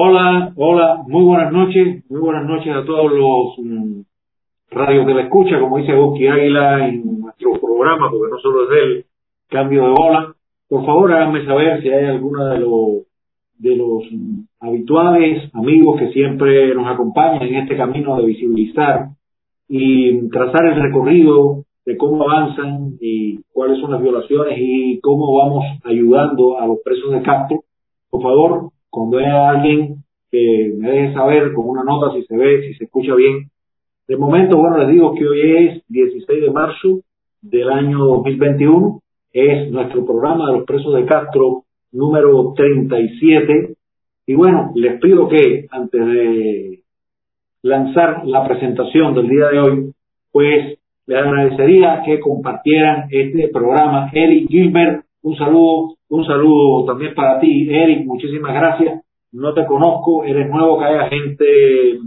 Hola, hola, muy buenas noches, muy buenas noches a todos los mm, radios que la escucha, como dice Bosque Águila en nuestro programa, porque no solo es el cambio de bola. Por favor, háganme saber si hay alguna de los de los mm, habituales amigos que siempre nos acompañan en este camino de visibilizar y trazar el recorrido de cómo avanzan y cuáles son las violaciones y cómo vamos ayudando a los presos de Castro. Por favor, cuando haya alguien que me deje saber con una nota si se ve, si se escucha bien. De momento, bueno, les digo que hoy es 16 de marzo del año 2021. Es nuestro programa de los presos de Castro número 37. Y bueno, les pido que antes de lanzar la presentación del día de hoy, pues les agradecería que compartieran este programa. Eric Gilbert, un saludo, un saludo también para ti, Eric, muchísimas gracias. No te conozco, eres nuevo, que haya gente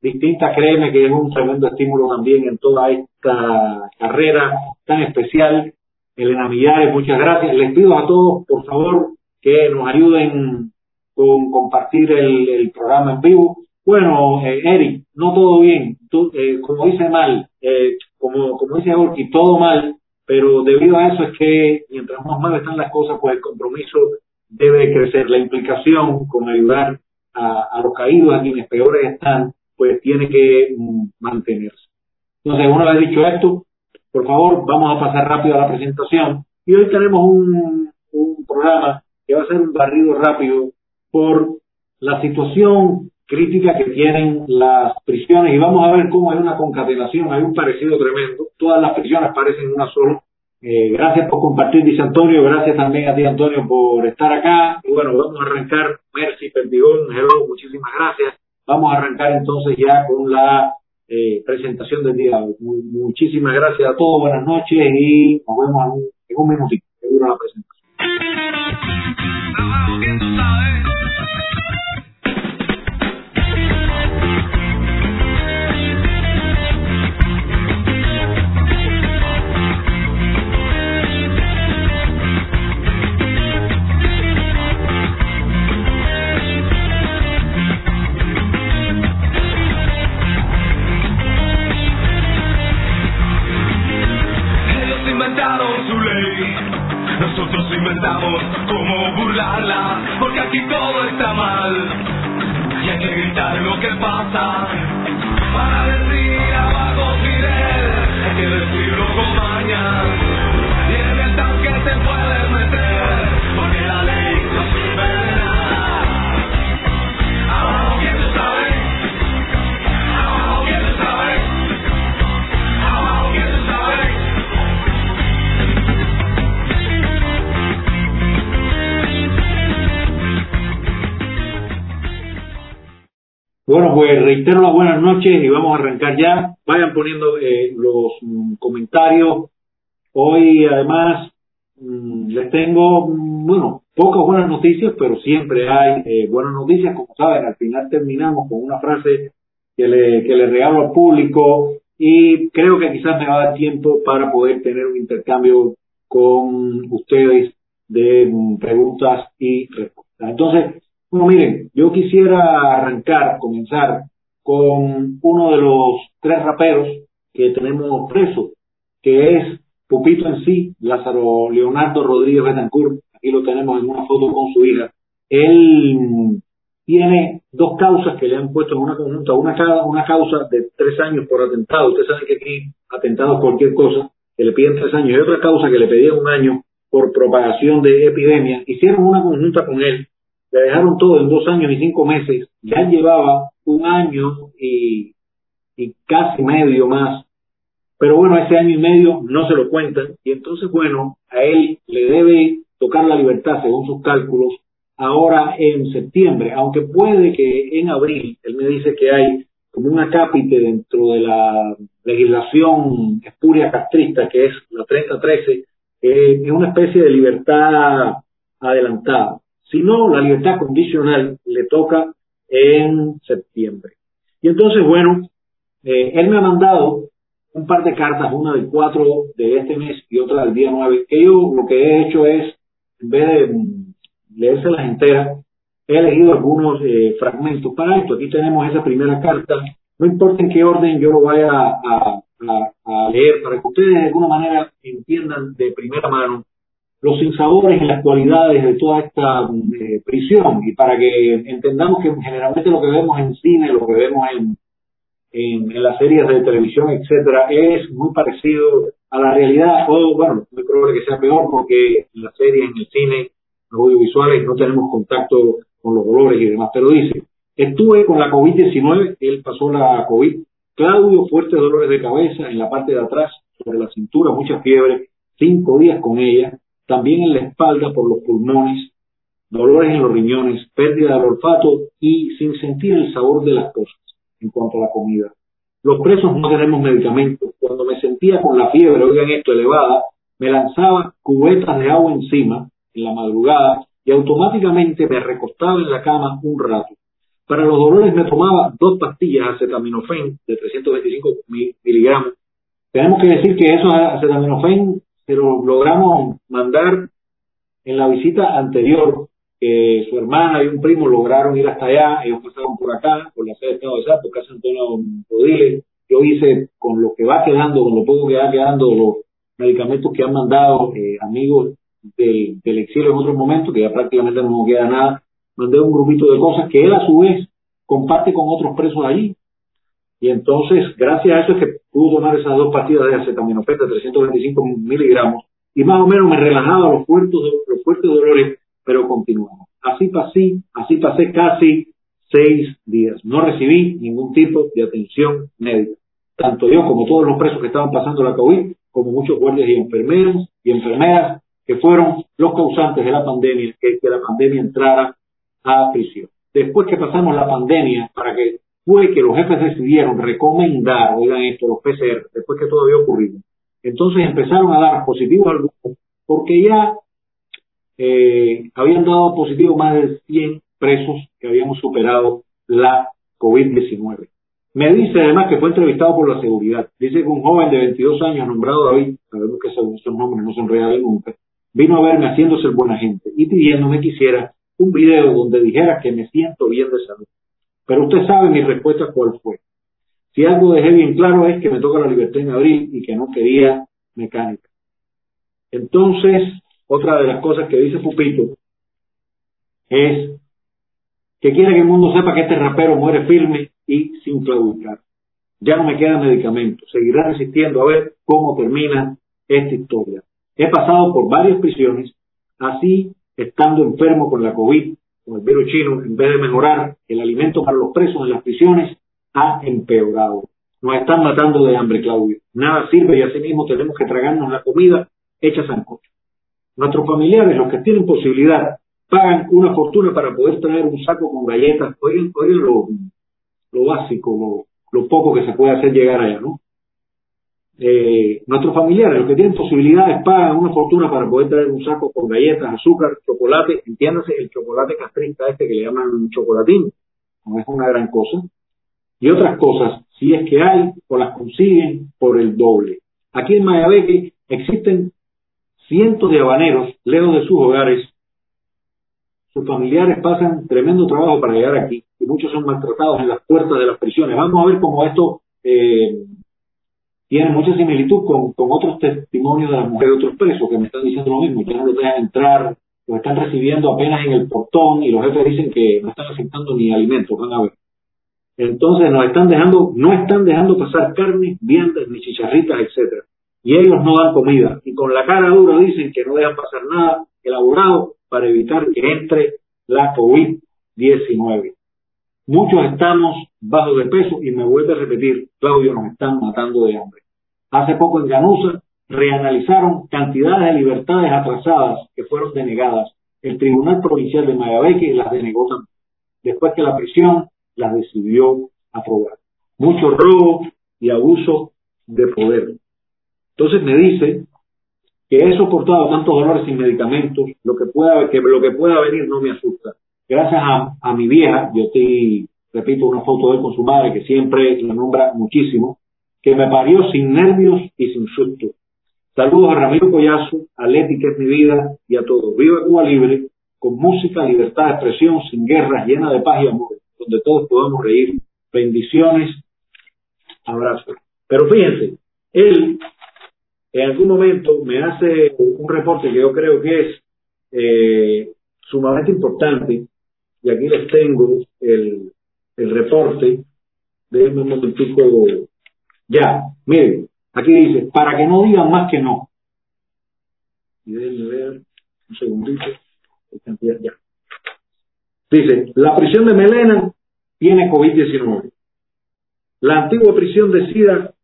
distinta, créeme que es un tremendo estímulo también en toda esta carrera tan especial. Elena Millares, muchas gracias. Les pido a todos, por favor, que nos ayuden con compartir el, programa en vivo. Bueno, eh, Eric, no todo bien. Tú, eh, como dice mal, eh, como, como dice Orki, todo mal, pero debido a eso es que mientras más mal están las cosas, pues el compromiso debe crecer. La implicación con ayudar a, los caídos, a quienes peores están, pues tiene que mm, mantenerse. Entonces, una vez dicho esto, por favor, vamos a pasar rápido a la presentación. Y hoy tenemos un, un programa que va a ser un barrido rápido por la situación crítica que tienen las prisiones y vamos a ver cómo hay una concatenación, hay un parecido tremendo, todas las prisiones parecen una sola. Eh, gracias por compartir, dice Antonio, gracias también a ti Antonio por estar acá y bueno, vamos a arrancar, Mercy, Perdigón, hello, muchísimas gracias. Vamos a arrancar entonces ya con la eh, presentación del día. muchísimas gracias a todos, buenas noches y nos vemos en un, minutito, dura la presentación. Pues reitero las buenas noches y vamos a arrancar ya. Vayan poniendo eh, los mm, comentarios. Hoy, además, mm, les tengo, mm, bueno, pocas buenas noticias, pero siempre hay eh, buenas noticias. Como saben, al final terminamos con una frase que le, que le regalo al público y creo que quizás me va a dar tiempo para poder tener un intercambio con ustedes de preguntas y respuestas. Entonces, bueno, miren, yo quisiera arrancar, comenzar con uno de los tres raperos que tenemos preso, que es Pupito en sí, Lázaro Leonardo Rodríguez Betancourt, aquí lo tenemos en una foto con su hija. Él tiene dos causas que le han puesto en una conjunta, una, una causa de tres años por atentado, ustedes saben que aquí atentado cualquier cosa, que le piden tres años, y otra causa que le pedían un año por propagación de epidemia, hicieron una conjunta con él le dejaron todo en dos años y cinco meses, ya llevaba un año y, casi medio más. Pero bueno, ese año y medio no se lo cuentan y entonces, bueno, a él le debe tocar la libertad según sus cálculos ahora en septiembre, aunque puede que en abril, él me dice que hay como un acápite dentro de la legislación espuria castrista, que es la 3013, eh, es una especie de libertad adelantada. Si no, la libertad condicional le toca en septiembre. Y entonces, bueno, eh, él me ha mandado un par de cartas, una del 4 de este mes y otra del día 9, que yo lo que he hecho es, en vez de leérselas enteras, he elegido algunos eh, fragmentos para esto. Aquí tenemos esa primera carta. No importa en qué orden yo lo vaya a, leer, para que ustedes de alguna manera entiendan de primera mano los sinsabores y las cualidades de toda esta eh, prisión. Y para que entendamos que generalmente lo que vemos en cine, lo que vemos en, en, las series de televisión, etcétera, es muy parecido a la realidad, o bueno, muy probable que sea peor porque en las series, en el cine, los audiovisuales no tenemos contacto con los dolores y demás, pero dice, estuve con la COVID-19, él pasó la COVID, Claudio, fuertes dolores de cabeza en la parte de atrás, sobre la cintura, mucha fiebre, cinco días con ella, también en la espalda por los pulmones, dolores en los riñones, pérdida del olfato y sin sentir el sabor de las cosas en cuanto a la comida. Los presos no tenemos medicamentos. Cuando me sentía con la fiebre, oigan esto, elevada, me lanzaba cubetas de agua encima en la madrugada y automáticamente me recostaba en la cama un rato. Para los dolores me tomaba dos pastillas acetaminofén de 325 miligramos. Tenemos que decir que esos acetaminofén se lo logramos mandar en la visita anterior que su hermana y un primo lograron ir hasta allá, ellos pasaron por acá, por la sede de Estado de Sá, por Casa Antonio Rodiles. Yo hice con lo que va quedando, con lo poco que va quedando, los medicamentos que han mandado eh, amigos del, del, exilio en otros momentos, que ya prácticamente no queda nada, mandé un grupito de cosas que él a su vez comparte con otros presos allí. Y entonces, gracias a eso es que pudo tomar esas dos partidas de acetaminofén de 325 miligramos y más o menos me relajaba los fuertes, los fuertes dolores pero continuamos. Así pasé, así pasé casi seis días. No recibí ningún tipo de atención médica. Tanto yo como todos los presos que estaban pasando la COVID, como muchos guardias y enfermeros y enfermeras que fueron los causantes de la pandemia, que, que la pandemia entrara a prisión. Después que pasamos la pandemia, para que fue que los jefes decidieron recomendar, oigan esto, los PCR, después que todo había ocurrido. Entonces empezaron a dar positivos algunos, porque ya eh, habían dado positivo más de 100 presos que habíamos superado la COVID-19. Me dice además que fue entrevistado por la seguridad. Dice que un joven de 22 años nombrado David, sabemos que esos nombres no son reales nunca, vino a verme haciéndose el buena gente y pidiéndome que hiciera un video donde dijera que me siento bien de salud. Pero usted sabe mi respuesta cuál fue. Si algo dejé bien claro es que me toca la libertad en abril y que no quería mecánica. Entonces, otra de las cosas que dice Pupito es que quiere que el mundo sepa que este rapero muere firme y sin claudicar. Ya no me queda medicamento. Seguirá resistiendo a ver cómo termina esta historia. He pasado por varias prisiones, así estando enfermo con la COVID, con el virus chino, en vez de mejorar, el alimento para los presos en las prisiones ha empeorado. Nos están matando de hambre, Claudio. Nada sirve y así mismo tenemos que tragarnos la comida hecha sancocho. Nuestros familiares, los que tienen posibilidad, pagan una fortuna para poder traer un saco con galletas. Oigan, oigan lo, lo básico, lo, poco que se puede hacer llegar allá, ¿no? Eh, nuestros familiares, los que tienen posibilidades, pagan una fortuna para poder traer un saco con galletas, azúcar, chocolate, entiéndase el chocolate castrista este que le llaman chocolatín, no es una gran cosa, y otras cosas, si es que hay, o las consiguen por el doble. Aquí en Mayabeque existen cientos de habaneros, lejos de sus hogares, sus familiares pasan tremendo trabajo para llegar aquí y muchos son maltratados en las puertas de las prisiones. Vamos a ver cómo esto eh, tiene mucha similitud con, otros testimonios de las mujeres de otros presos que me están diciendo lo mismo, que no los dejan entrar, los están recibiendo apenas en el portón y los jefes dicen que no están aceptando ni alimentos, van a ver. Entonces nos están dejando, no están dejando pasar carne, viandas, ni chicharritas, etcétera y ellos no dan comida y con la cara dura dicen que no dejan pasar nada elaborado para evitar que entre la COVID-19. Muchos estamos bajo de peso y me vuelve a repetir, Claudio, nos están matando de hambre. Hace poco en Ganusa reanalizaron cantidades de libertades atrasadas que fueron denegadas. El Tribunal Provincial de Mayabeque las denegó después que la prisión las decidió aprobar. Mucho robo y abuso de poder. Entonces me dice que he soportado tantos dolores sin medicamentos, lo que pueda, que lo que pueda venir no me asusta. Gracias a, mi vieja, yo te repito una foto de él con su madre, que siempre la nombra muchísimo, que me parió sin nervios y sin susto. Saludos a Ramiro Collazo, a Leti, que es mi vida, y a todos. Viva Cuba Libre, con música, libertad de expresión, sin guerras, llena de paz y amor, donde todos podamos reír. Bendiciones, abrazos. Pero fíjense, él en algún momento me hace un reporte que yo creo que es eh, sumamente importante, y aquí les tengo el, el reporte, déjenme un momentico, ya, miren, aquí dice, para que no digan más que no. Y déjenme ver, un segundito. Dice, la prisión de Melena tiene COVID-19. La antigua prisión de Sida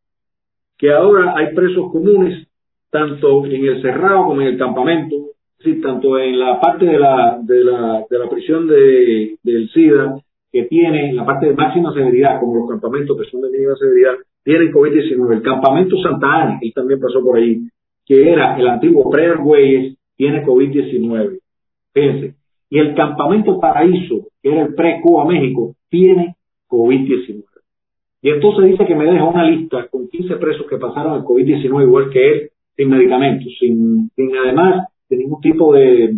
que ahora hay presos comunes, tanto en el cerrado como en el campamento, sí, tanto en la parte de la, de la, de la prisión de, del SIDA, que tiene la parte de máxima severidad, como los campamentos que son de mínima severidad, tienen COVID-19. El campamento Santa Ana, él también pasó por ahí, que era el antiguo Pre tiene COVID-19. Fíjense. Y el campamento Paraíso, que era el pre-Cuba México, tiene COVID-19. Y entonces dice que me deja una lista con 15 presos que pasaron el COVID-19 igual que él, sin medicamentos, sin, sin además de ningún tipo de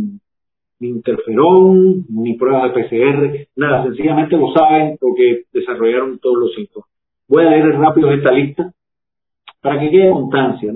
interferón, ni pruebas de PCR, nada, sencillamente lo saben porque desarrollaron todos los síntomas. Voy a leer rápido esta lista para que quede constancia.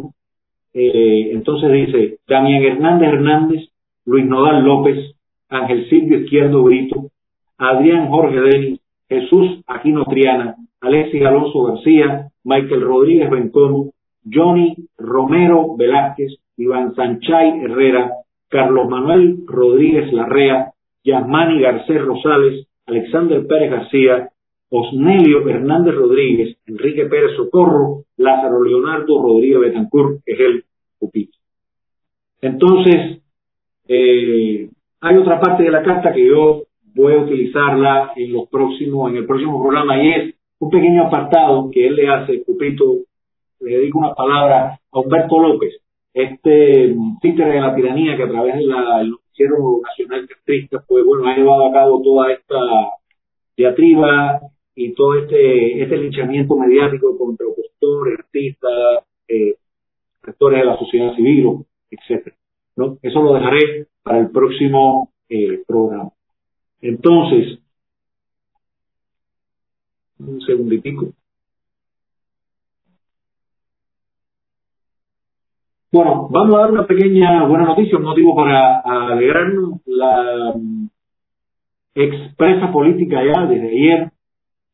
Eh, entonces dice, Damián Hernández Hernández, Luis Nodal López, Ángel Silvio Izquierdo Brito, Adrián Jorge Denis, Jesús Aquino Triana, Alexis Alonso García, Michael Rodríguez Bencomo, Johnny Romero Velázquez, Iván Sanchay Herrera, Carlos Manuel Rodríguez Larrea, Yasmani Garcés Rosales, Alexander Pérez García, Osnelio Hernández Rodríguez, Enrique Pérez Socorro, Lázaro Leonardo Rodríguez Betancourt, que es el pupito. Entonces, eh, hay otra parte de la carta que yo voy a utilizarla en los próximos, en el próximo programa y es un pequeño apartado que él le hace, Cupito, le dedico una palabra a Humberto López, este títere de la tiranía que a través del noticiero nacional castrista, pues bueno, ha llevado a cabo toda esta diatriba y todo este, este linchamiento mediático contra opositores, artistas, eh, actores de la sociedad civil, etcétera. Eso lo dejaré para el próximo eh, programa. Entonces, un segunditico. Bueno, vamos a dar una pequeña buena noticia, un motivo para alegrarnos. La mm, expresa política ya desde ayer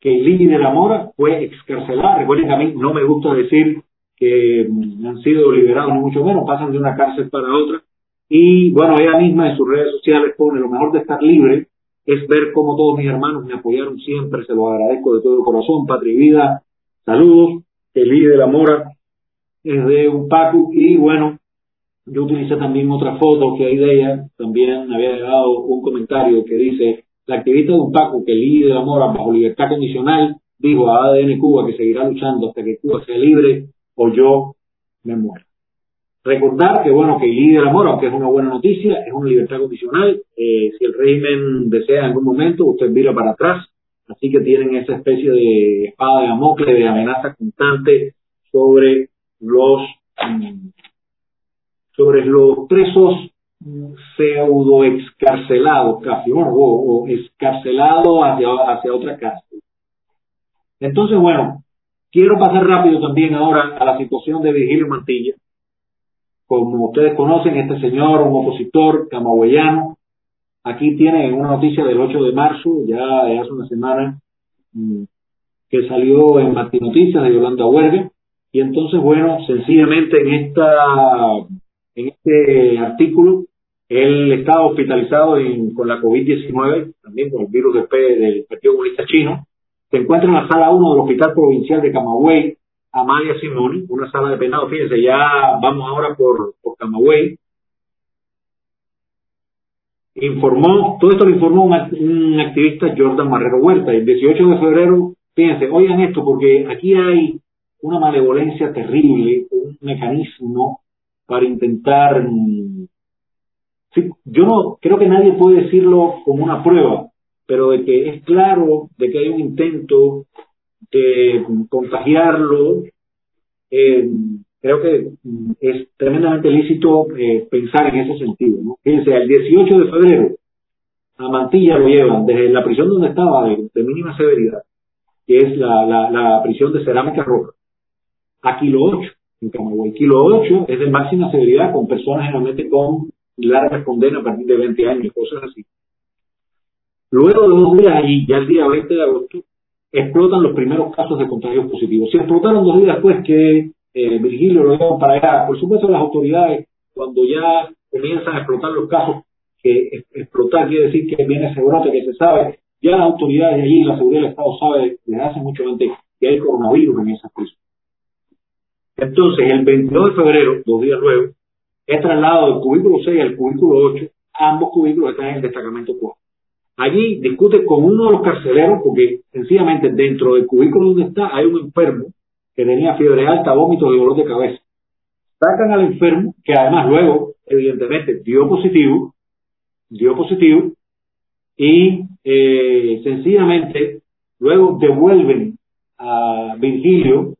que Lili de la Mora fue excarcelada. Recuerden que a mí no me gusta decir que mm, han sido liberados, ni mucho menos, pasan de una cárcel para otra. Y bueno, ella misma en sus redes sociales pone lo mejor de estar libre es ver cómo todos mis hermanos me apoyaron siempre, se los agradezco de todo corazón, Patri Vida, saludos, Elí de la Mora es de un Paco y bueno, yo utilicé también otra foto que hay de ella, también había dado un comentario que dice, la activista de un Paco que Elí de la Mora bajo libertad condicional dijo a ADN Cuba que seguirá luchando hasta que Cuba sea libre o yo me muera. Recordar que, bueno, que Ilí de la Mora, aunque es una buena noticia, es una libertad condicional. Eh, si el régimen desea en algún momento, usted mira para atrás. Así que tienen esa especie de espada de Amocle, de amenaza constante sobre los, mm, sobre los presos pseudo excarcelados casi, o, o hacia, hacia otra cárcel. Entonces, bueno, quiero pasar rápido también ahora a la situación de Virgilio Mantilla como ustedes conocen, este señor, un opositor camagüeyano, aquí tiene una noticia del 8 de marzo, ya hace una semana, mm, que salió en Martín Noticias de Yolanda Huerga, y entonces, bueno, sencillamente en esta, en este artículo, él estaba hospitalizado con la COVID-19, también con el virus del, del Partido Comunista Chino, se encuentra en la sala 1 del Hospital Provincial de Camagüey, Amalia Simoni, una sala de penado. Fíjense, ya vamos ahora por, por Camagüey. Informó, todo esto lo informó un, activista, Jordan Marrero Huerta, el 18 de febrero. Fíjense, oigan esto, porque aquí hay una malevolencia terrible, un mecanismo para intentar. Mm, yo no creo que nadie puede decirlo como una prueba, pero de que es claro de que hay un intento eh, contagiarlo, eh, creo que es tremendamente lícito eh, pensar en ese sentido. ¿no? Fíjense, el 18 de febrero, a Mantilla lo llevan desde la prisión donde estaba, de, mínima severidad, que es la, la, prisión de Cerámica Roja, a Kilo 8, en Camagüey. Kilo 8 es de máxima severidad con personas generalmente con largas condenas a partir de 20 años, cosas así. Luego de dos días allí, ya el día 20 de agosto, explotan los primeros casos de contagios positivos. Se explotaron dos días después que eh, Virgilio lo llevan para allá. Por supuesto, las autoridades, cuando ya comienzan a explotar los casos, que explotar quiere decir que viene ese brote que se sabe, ya las autoridades de allí, la seguridad del Estado sabe desde hace mucho antes que hay coronavirus en esas cosas. Entonces, el 22 de febrero, dos días luego, es trasladado del cubículo 6 al cubículo 8, ambos cubículos están en el destacamento 4. Allí discute con uno de los carceleros porque sencillamente dentro del cubículo donde está hay un enfermo que tenía fiebre alta, vómitos y dolor de cabeza. Sacan al enfermo, que además luego, evidentemente, dio positivo, dio positivo, y eh, sencillamente luego devuelven a Virgilio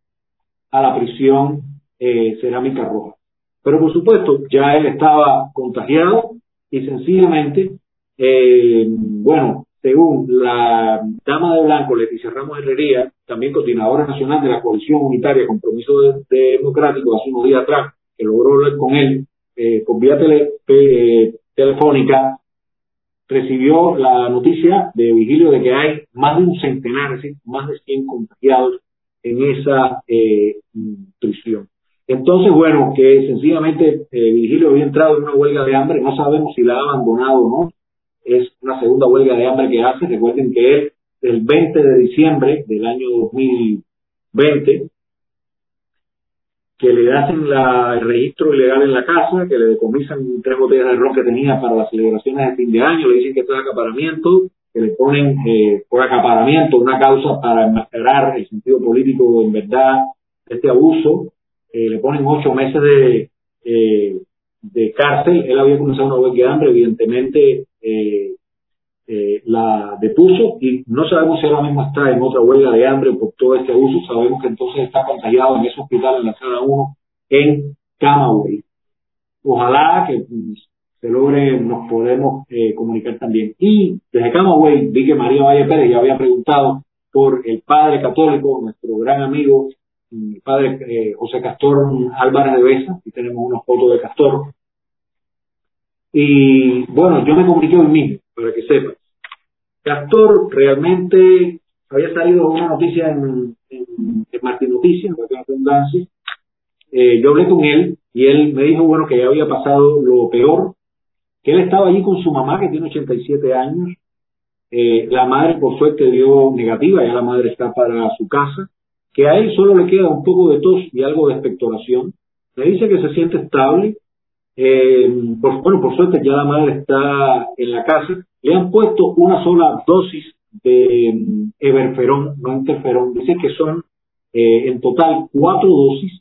a la prisión eh, cerámica roja. Pero por supuesto, ya él estaba contagiado y sencillamente, eh, bueno, según la dama de blanco, Leticia Ramos Herrería, también coordinadora nacional de la coalición unitaria Compromiso Democrático, hace unos días atrás, que logró hablar con él eh, por vía eh, telefónica, recibió la noticia de Vigilio de que hay más de un centenar, es más de 100 contagiados en esa eh, prisión. Entonces, bueno, que sencillamente eh, Vigilio había entrado en una huelga de hambre, no sabemos si la ha abandonado o no, es una segunda huelga de hambre que hace, recuerden que es el 20 de diciembre del año 2020, que le hacen el registro ilegal en la casa, que le decomisan tres botellas de ron que tenía para las celebraciones de fin de año, le dicen que esto es acaparamiento, que le ponen eh, por acaparamiento una causa para enmascarar el sentido político en verdad este abuso, eh, le ponen ocho meses de, eh, de cárcel, él había comenzado una huelga de hambre, evidentemente eh, eh, la depuso y no sabemos si ahora mismo está en otra huelga de hambre por todo este abuso, sabemos que entonces está contagiado en ese hospital en la sala 1 en Camagüey. Ojalá que pues, se logre, nos podemos eh, comunicar también. Y desde Camagüey vi que María Valle Pérez ya había preguntado por el padre católico, nuestro gran amigo, el padre eh, José Castor Álvarez de Besa, aquí tenemos una foto de Castor, y bueno, yo me comuniqué hoy mismo, para que sepan. Castor realmente había salido una noticia en, en, en Martín Noticias, eh, yo hablé con él y él me dijo, bueno, que ya había pasado lo peor, que él estaba allí con su mamá, que tiene 87 años. Eh, la madre, por suerte, dio negativa, ya la madre está para su casa, que a él solo le queda un poco de tos y algo de expectoración. Me dice que se siente estable, eh, bueno, por suerte ya la madre está en la casa. Le han puesto una sola dosis de mm, everferón, no interferón. Dice que son eh, en total cuatro dosis.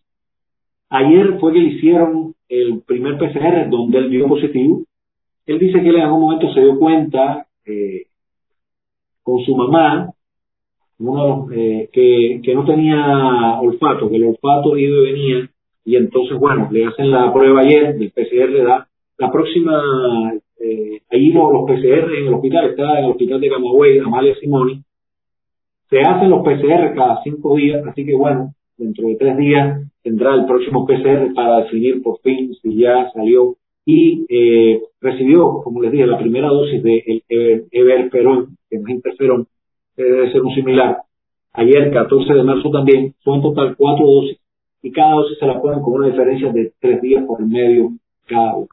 Ayer fue que le hicieron el primer PCR donde él dio positivo. Él dice que él en algún momento se dio cuenta eh, con su mamá uno, eh, que, que no tenía olfato, que el olfato iba y venía y entonces, bueno, le hacen la prueba ayer, el PCR le da la próxima, eh, ahí los, los, PCR en el hospital, está en el hospital de Camagüey, Amalia Simoni, se hacen los PCR cada cinco días, así que bueno, dentro de tres días tendrá el próximo PCR para decidir por fin si ya salió y eh, recibió, como les dije, la primera dosis de el Everferón, que no es interferón, debe ser un similar. Ayer, 14 de marzo también, son total cuatro dosis y cada dosis se la ponen con una diferencia de tres días por el medio cada una.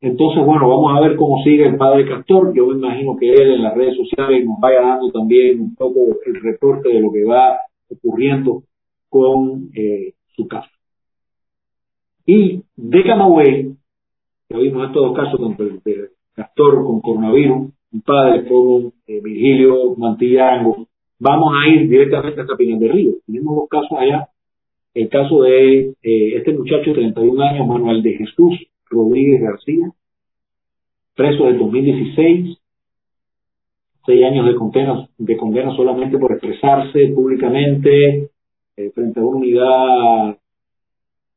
Entonces, bueno, vamos a ver cómo sigue el padre Castor. Yo me imagino que él en las redes sociales nos vaya dando también un poco el reporte de lo que va ocurriendo con eh, su caso. Y de Camagüey, que vimos estos dos casos, el de Castor con coronavirus, un padre con eh, Virgilio Mantillango, vamos a ir directamente hasta Pinar de Río. Tenemos dos casos allá. El caso de eh, este muchacho de 31 años, Manuel de Jesús Rodríguez García, preso de 2016, seis años de condena, de condena solamente por expresarse públicamente eh, frente a una unidad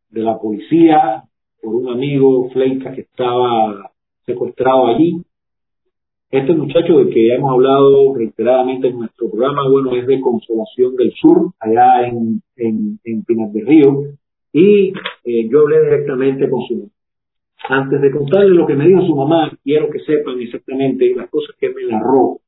de la policía por un amigo Fleica que estaba secuestrado allí. Este muchacho del que ya hemos hablado reiteradamente en nuestro programa, bueno, es de Consolación del Sur, allá en, en, en Pinar del Río, y eh, yo hablé directamente con su mamá. Antes de contarle lo que me dijo su mamá, quiero que sepan exactamente las cosas que me narró.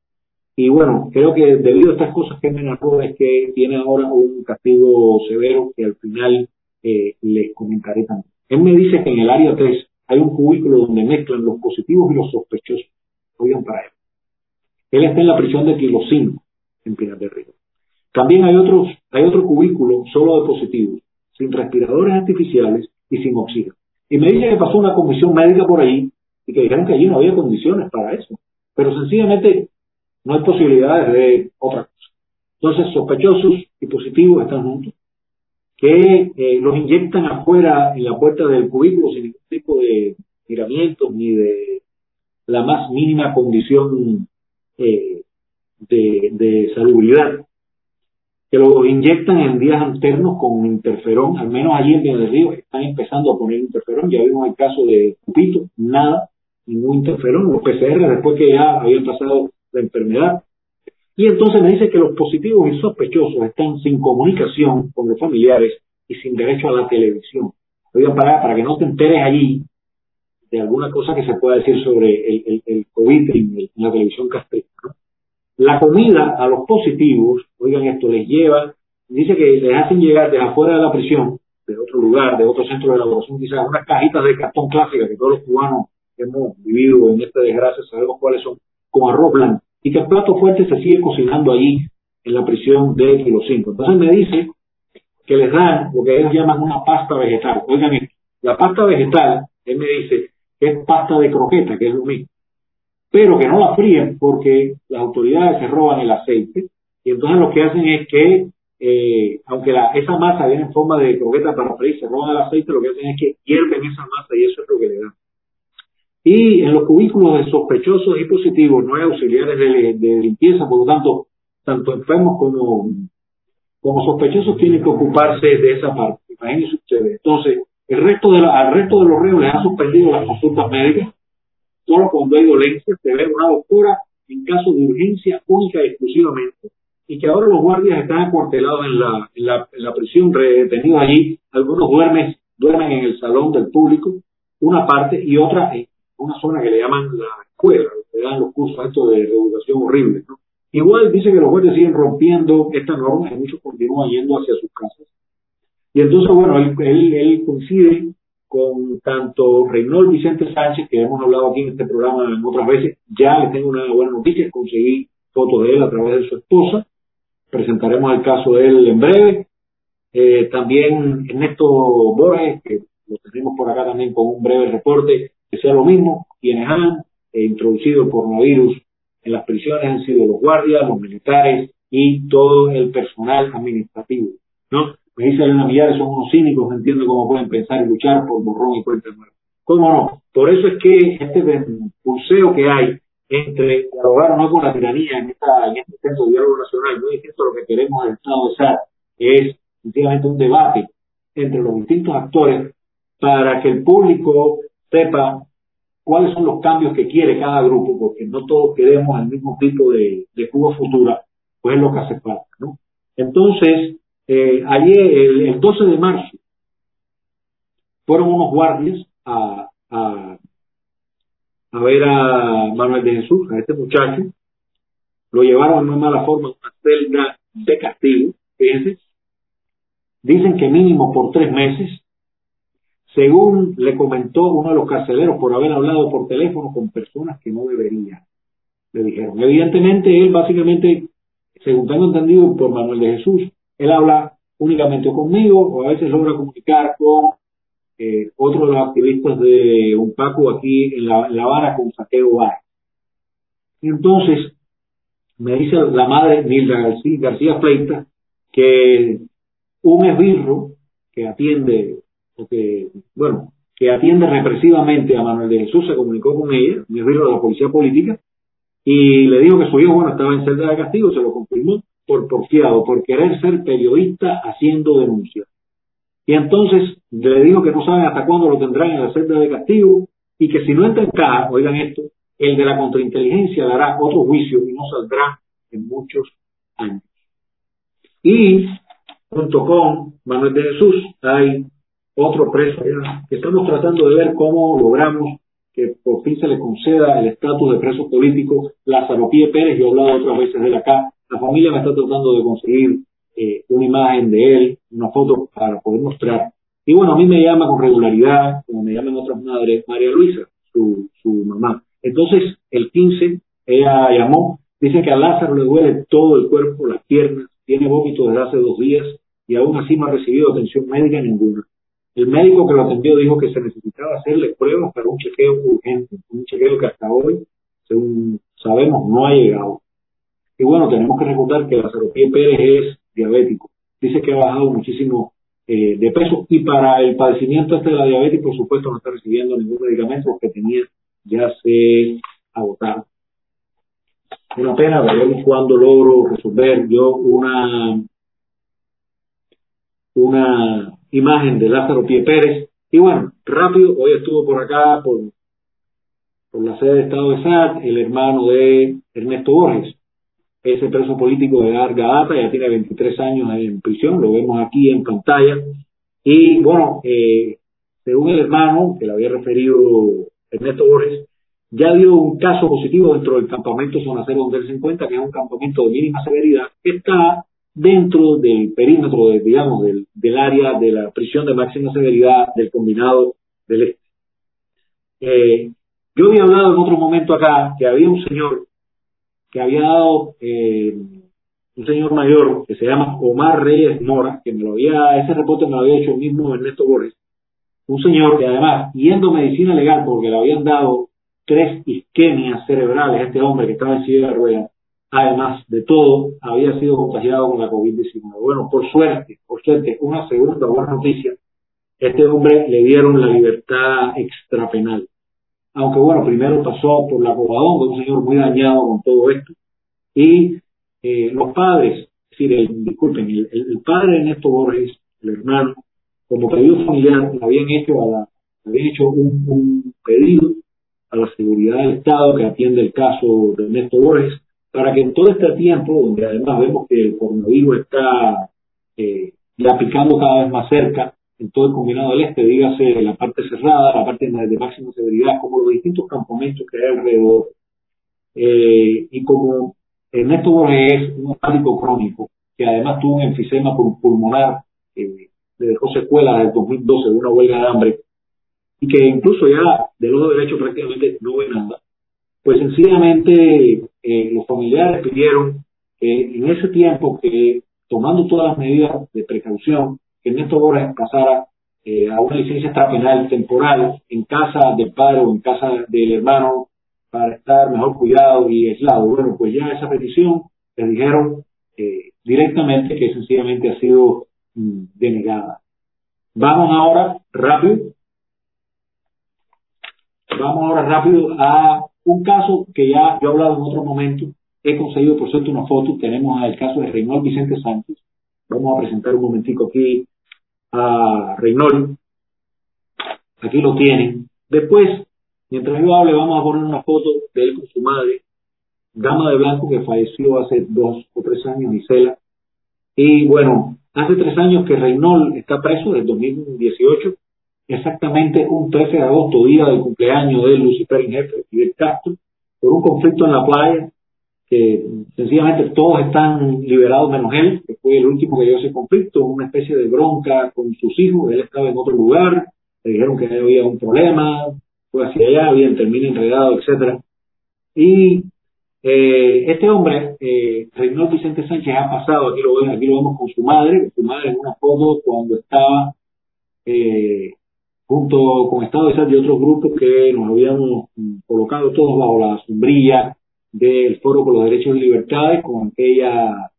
Y bueno, creo que debido a estas cosas que me narró es que tiene ahora un castigo severo que al final eh, les comentaré también. Él me dice que en el área 3 hay un cubículo donde mezclan los positivos y los sospechosos. Oigan para él. Él está en la prisión de Kilo 5, en Pinar del Río. También hay otros, hay otro cubículo solo de positivos, sin respiradores artificiales y sin oxígeno. Y me dice que pasó una comisión médica por ahí y que dijeron que allí no había condiciones para eso. Pero sencillamente no hay posibilidades de otra cosa. Entonces, sospechosos y positivos están juntos que eh, los inyectan afuera en la puerta del cubículo sin ningún tipo de miramientos ni de la más mínima condición eh, de, de, que lo inyectan en días alternos con interferón, al menos allí en Piedra del Río están empezando a poner interferón, ya vimos el caso de Cupito, nada, ningún interferón, los PCR después que ya habían pasado la enfermedad, y entonces me dice que los positivos y sospechosos están sin comunicación con los familiares y sin derecho a la televisión. Oigan, para, para que no te enteres allí de alguna cosa que se pueda decir sobre el, el, COVID en, la televisión castellana. La comida a los positivos, oigan esto, les lleva, dice que les hacen llegar de afuera de la prisión, de otro lugar, de otro centro de elaboración, quizás unas cajitas de cartón clásicas que todos los cubanos hemos vivido en esta desgracia, sabemos cuáles son, con arroz blanco y que el plato fuerte se sigue cocinando allí en la prisión de Kilo 5. Entonces me dice que les dan lo que ellos llaman una pasta vegetal. Oigan, la pasta vegetal, él me dice es pasta de croqueta, que es lo mismo, pero que no la fríen porque las autoridades se roban el aceite y entonces lo que hacen es que, eh, aunque la, esa masa viene en forma de croqueta para freír, se roban el aceite, lo que hacen es que hierven esa masa y eso es lo que le dan. Y en los cubículos de sospechosos y positivos no hay auxiliares de, limpieza, por lo tanto, tanto enfermos como, como sospechosos tienen que ocuparse de esa parte. Imagínense ustedes. Entonces, el resto de al resto de los reos les han suspendido las consultas médicas. Solo cuando hay dolencia se ve una doctora en caso de urgencia única y exclusivamente. Y que ahora los guardias están acuartelados en la, en la, en la prisión, retenidos allí. Algunos duermen, duermen en el salón del público, una parte, y otra en una zona que le llaman la escuela, que dan los cursos estos de reeducación horrible. ¿no? Igual dice que los jueces siguen rompiendo esta norma y muchos continúan yendo hacia sus casas. Y entonces, bueno, él, él, coincide con tanto Reynold Vicente Sánchez, que hemos hablado aquí en este programa en otras veces, ya le tengo una buena noticia, conseguí fotos de él a través de su esposa, presentaremos el caso de él en breve. Eh, también Ernesto Borges, que lo tenemos por acá también con un breve reporte, que sea lo mismo, quienes han eh, introducido el coronavirus en las prisiones han sido los guardias, los militares y todo el personal administrativo, ¿no? Me dice Elena Millares, son unos cínicos, entiendo cómo pueden pensar y luchar por borrón y cuenta nueva. ¿Cómo no? Por eso es que este pulseo que hay entre dialogar no con la tiranía en, esta, en este centro de diálogo nacional, muy distinto lo que queremos del Estado de SAR, es sencillamente un debate entre los distintos actores para que el público sepa cuáles son los cambios que quiere cada grupo, porque no todos queremos el mismo tipo de, de Cuba futura, pues es lo que hace falta, ¿no? Entonces, eh, ayer, el, 12 de marzo, fueron unos guardias a, a, ver a Manuel de Jesús, a este muchacho, lo llevaron de muy mala forma a una celda de castigo, dicen que mínimo por tres meses, según le comentó uno de los carceleros por haber hablado por teléfono con personas que no debería. Le dijeron. Evidentemente, él básicamente, según tengo entendido por Manuel de Jesús, él habla únicamente conmigo o a veces logra comunicar con eh, otro de los activistas de un Paco aquí en La, Habana con Saqueo Bar. Y entonces me dice la madre Nilda García, García Fleita que un esbirro que atiende que, bueno, que atiende represivamente a Manuel de Jesús, se comunicó con ella, mi esbirro de la policía política, y le dijo que su hijo, bueno, estaba en celda de castigo, se lo confirmó por porfiado, por querer ser periodista haciendo denuncias. Y entonces le dijo que no saben hasta cuándo lo tendrán en la celda de castigo y que si no entra en caja, oigan esto, el de la contrainteligencia dará otro juicio y no saldrá en muchos años. Y junto con Manuel de Jesús hay otro preso que estamos tratando de ver cómo logramos que por fin se le conceda el estatus de preso político. Lázaro Pie Pérez, yo he hablado otras veces de él acá, la familia me está tratando de conseguir eh, una imagen de él, una foto para poder mostrar. Y bueno, a mí me llama con regularidad, como me llaman otras madres, María Luisa, su, su mamá. Entonces, el 15, ella llamó, dice que a Lázaro le duele todo el cuerpo, las piernas, tiene vómito desde hace dos días y aún así no ha recibido atención médica ninguna. El médico que lo atendió dijo que se necesitaba hacerle pruebas para un chequeo urgente, un chequeo que hasta hoy, según sabemos, no ha llegado. Y bueno, tenemos que recordar que la Pie Pérez es diabético. Dice que ha bajado muchísimo eh, de peso y para el padecimiento este de la diabetes, por supuesto, no está recibiendo ningún medicamento porque tenía ya se agotado. Una pena, veremos cuando logro resolver yo una una imagen de Lázaro Pie Pérez. Y bueno, rápido, hoy estuvo por acá, por, por la sede de Estado de SAT, el hermano de Ernesto Borges, ese preso político de larga data, ya tiene 23 años en prisión, lo vemos aquí en pantalla. Y bueno, eh, según el hermano, que le había referido Ernesto Borges, ya dio un caso positivo dentro del campamento Zona Cero donde él se encuentra, que es un campamento de mínima severidad, que está dentro del perímetro, de, digamos, del, área de la prisión de máxima severidad del combinado del este. Eh, yo había hablado en otro momento acá que había un señor que había dado eh, un señor mayor que se llama Omar Reyes Mora, que me lo había, ese reporte me lo había hecho el mismo Ernesto Borges, un señor que además, yendo medicina legal, porque le habían dado tres isquemias cerebrales a este hombre que estaba en silla de ruedas, además de todo, había sido contagiado con la COVID-19. Bueno, por suerte, por suerte, una segunda buena noticia, este hombre le dieron la libertad extrapenal. Aunque bueno, primero pasó por la Covadonga, un señor muy dañado con todo esto. Y eh, los padres, es decir, disculpen, el, padre de Néstor Borges, el hermano, como pedido familiar, le habían hecho, a la, habían hecho un, un pedido a la seguridad del Estado que atiende el caso de Néstor Borges, para que en todo este tiempo, donde además vemos que el coronavirus está eh, picando cada vez más cerca, en todo el combinado del este, dígase la parte cerrada, la parte de, máxima severidad, como los distintos campamentos que hay alrededor, eh, y como Ernesto Borges es un asmático crónico, que además tuvo un enfisema pulmonar, eh, le dejó secuelas desde el 2012 de una huelga de hambre, y que incluso ya del lado derecho prácticamente no ve nada, pues sencillamente eh, los familiares pidieron que en ese tiempo que tomando todas las medidas de precaución, que Néstor Borges pasara eh, a una licencia extrapenal temporal en casa del padre o en casa del hermano para estar mejor cuidado y aislado. Bueno, pues ya esa petición le dijeron eh, directamente que sencillamente ha sido mm, denegada. Vamos ahora rápido Vamos ahora rápido a un caso que ya yo he hablado en otro momento. He conseguido, por cierto, una foto. Tenemos el caso de Reynold Vicente Sánchez. Vamos a presentar un momentico aquí a Reynold. Aquí lo tienen. Después, mientras yo hable, vamos a poner una foto de él con su madre, Dama de Blanco, que falleció hace dos o tres años, Gisela. Y bueno, hace tres años que Reynold está preso, desde 2018 exactamente un 13 de agosto, día del cumpleaños de Lucifer Jefe y de Castro, por un conflicto en la playa, que sencillamente todos están liberados menos él, que fue el último que dio ese conflicto, una especie de bronca con sus hijos, él estaba en otro lugar, le dijeron que había un problema, fue hacia allá, bien, termina enredado, etcétera. Y eh, este hombre, eh, Reynold Vicente Sánchez, ha pasado, aquí lo, ven, aquí lo vemos con su madre, su madre en una foto cuando estaba eh, junto con Estado de y otros grupos que nos habíamos colocado todos bajo la sombrilla del Foro por los Derechos y Libertades, con aquella,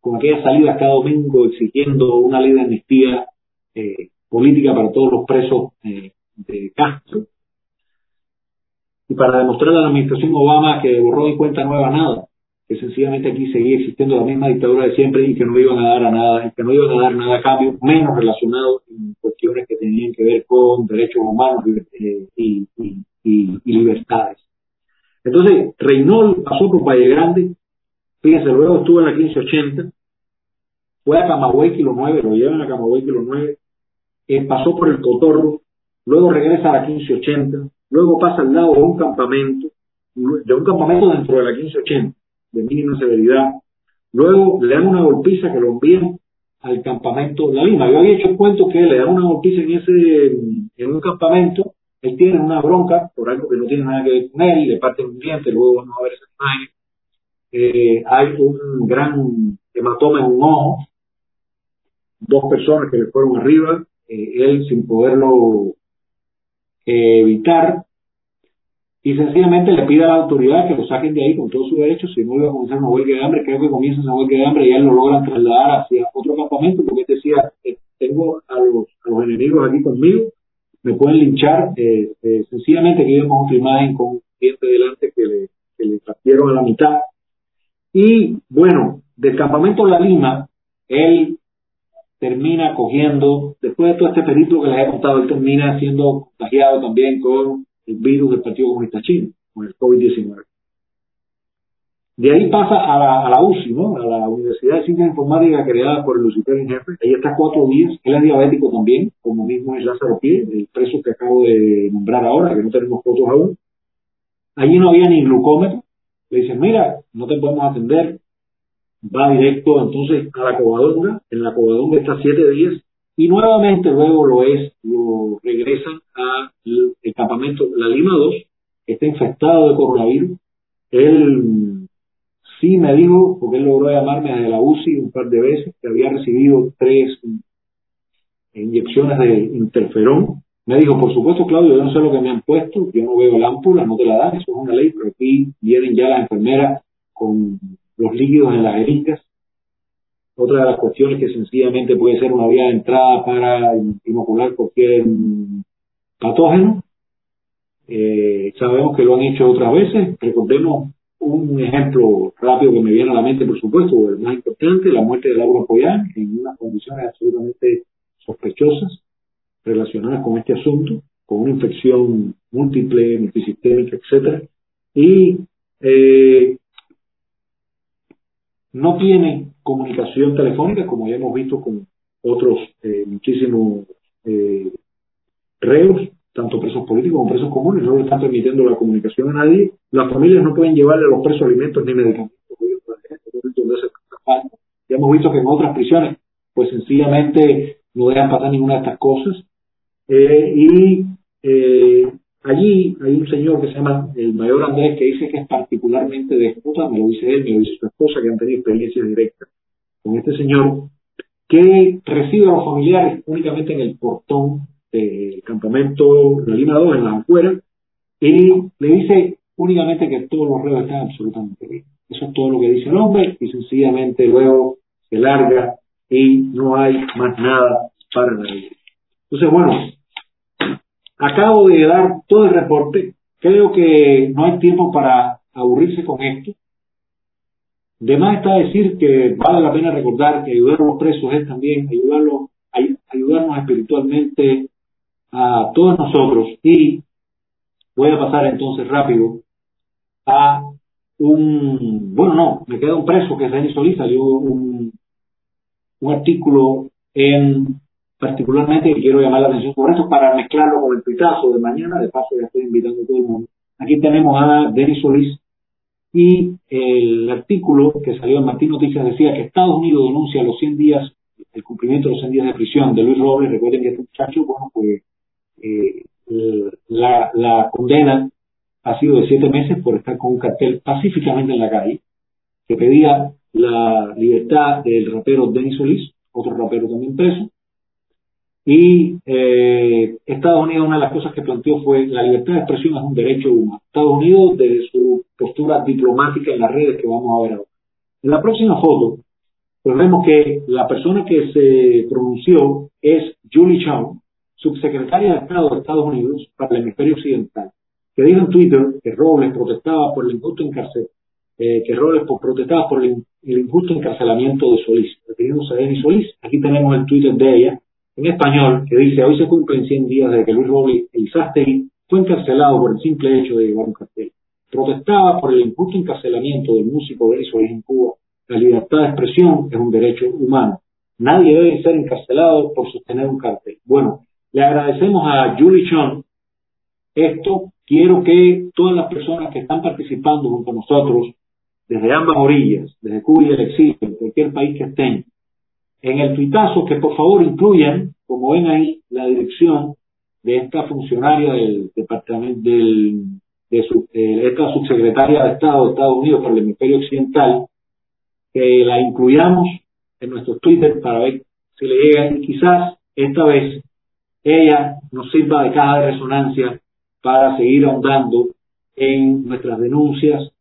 con aquella salida cada domingo exigiendo una ley de amnistía eh, política para todos los presos eh, de Castro. Y para demostrar a la administración Obama que borró y cuenta nueva nada, que sencillamente aquí seguía existiendo la misma dictadura de siempre y que no iban a dar a nada, que no iban a dar nada a cambio, menos relacionado con cuestiones que tenían que ver con derechos humanos y, y, y, libertades. Entonces, Reynol pasó por Valle Grande, fíjense, luego estuvo en la 1580, fue a Camagüey Kilo 9, lo llevan a Camagüey Kilo 9, eh, pasó por el Cotorro, luego regresa a la 1580, luego pasa al lado de un campamento, de un campamento dentro de la 1580, de mínima severidad, luego le dan una golpiza que lo envían al campamento La Lima. Yo había hecho el cuento que le dan una golpiza en ese, en un campamento, él tiene una bronca por algo que no tiene nada que ver con él, le parten un diente, luego vamos a ver esa imagen. Eh, hay un gran hematoma en un ojo, dos personas que le fueron arriba, eh, él sin poderlo eh, evitar, y sencillamente le pide a la autoridad que lo saquen de ahí con todos sus derechos, si no iba a comenzar una huelga de hambre, creo que comienza esa huelga de hambre y él lo logran trasladar hacia otro campamento, porque él decía, eh, tengo a los, enemigos aquí conmigo, me pueden linchar, eh, eh, sencillamente que vimos otra imagen con un diente delante que le, que le partieron a la mitad. Y bueno, del campamento La Lima, él termina cogiendo, después de todo este periplo que les he contado, él termina siendo contagiado también con el virus del Partido Comunista Chino, con el COVID-19. De ahí pasa a la, UCI, ¿no? a la Universidad de Ciencias Informáticas creada por el Lucifer en jefe. Ahí está cuatro días. Él es diabético también, como mismo es Lázaro Pie, el preso que acabo de nombrar ahora, que no tenemos fotos aún. Allí no había ni glucómetro. Le dicen, mira, no te podemos atender. Va directo entonces a la Covadonga. En la Covadonga está siete días. Y nuevamente luego lo es, lo regresan al campamento La Lima 2, que está infectado de coronavirus. Él Sí me dijo, porque él logró llamarme desde la UCI un par de veces, que había recibido tres inyecciones de interferón. Me dijo, por supuesto, Claudio, yo no sé lo que me han puesto, yo no veo lámpula, no te la dan, eso es una ley, pero aquí vienen ya las enfermeras con los líquidos en las jeringas. Otra de las cuestiones que sencillamente puede ser una vía de entrada para inocular cualquier patógeno. Eh, sabemos que lo han hecho otras veces. Recordemos un ejemplo rápido que me viene a la mente, por supuesto, el más importante, la muerte de Laura Poyán en unas condiciones absolutamente sospechosas relacionadas con este asunto, con una infección múltiple, multisistémica, etcétera, y eh, no tiene comunicación telefónica, como ya hemos visto con otros eh, muchísimos eh, reos, tanto presos políticos como presos comunes, no le están permitiendo la comunicación a nadie. Las familias no pueden llevarle a los presos alimentos ni medicamentos. Ya hemos visto que en otras prisiones, pues sencillamente no dejan pasar ninguna de estas cosas. Eh, y eh, allí hay un señor que se llama el mayor Andrés que dice que es particularmente déspota, me lo dice él, me lo dice su esposa, que han tenido experiencias directas con este señor, que recibe a los familiares únicamente en el portón el campamento La Lima 2 en la afuera y le dice únicamente que todos los reos están absolutamente bien. Eso es todo lo que dice el hombre y sencillamente luego se larga y no hay más nada para nadie. Entonces, bueno, acabo de dar todo el reporte. Creo que no hay tiempo para aburrirse con esto. De más está decir que vale la pena recordar que ayudar a los presos es también ayudarlos, ayudarnos espiritualmente a todos nosotros y voy a pasar entonces rápido a un, bueno, no, me queda un preso que es Denis Solís, salió un, un artículo en particularmente quiero llamar la atención por esto para mezclarlo con el pitazo de mañana, de paso ya estoy invitando a todo el mundo. Aquí tenemos a Denis Solís y el artículo que salió en Martín Noticias decía que Estados Unidos denuncia los 100 días, el cumplimiento de los 100 días de prisión de Luis Robles, recuerden que este muchacho, bueno, pues eh, la, la, condena ha sido de siete meses por estar con un cartel pacíficamente en la calle que pedía la libertad del rapero Denis Solís, otro rapero también preso. Y eh, Estados Unidos, una de las cosas que planteó fue la libertad de expresión es un derecho humano. Estados Unidos, desde su postura diplomática en las redes que vamos a ver ahora. En la próxima foto, pues vemos que la persona que se pronunció es Julie Chong, subsecretaria de Estado de Estados Unidos para el hemisferio occidental, que dijo en Twitter que Robles protestaba por el injusto encarcel, eh, que Robles protestaba por el, injusto encarcelamiento de Solís, refiriéndose a Denis Solís. Aquí tenemos el Twitter de ella, en español, que dice, hoy se cumplen 100 días desde que Luis Robles Elizástegui fue encarcelado por el simple hecho de llevar un cartel. protestaba por el injusto encarcelamiento del músico de su en Cuba. La libertad de expresión es un derecho humano. Nadie debe ser encarcelado por sostener un cartel. Bueno, le agradecemos a Julie Chon esto. Quiero que todas las personas que están participando junto a nosotros, desde ambas orillas, desde Cuba y el exilio, en cualquier país que estén, en el tuitazo que por favor incluyan, como ven ahí, la dirección de esta funcionaria del departamento del, de, su, esta subsecretaria de Estado de Estados Unidos para el hemisferio occidental, que la incluyamos en nuestros Twitter para ver si le llega. Y quizás esta vez ella nos sirva de caja de resonancia para seguir ahondando en nuestras denuncias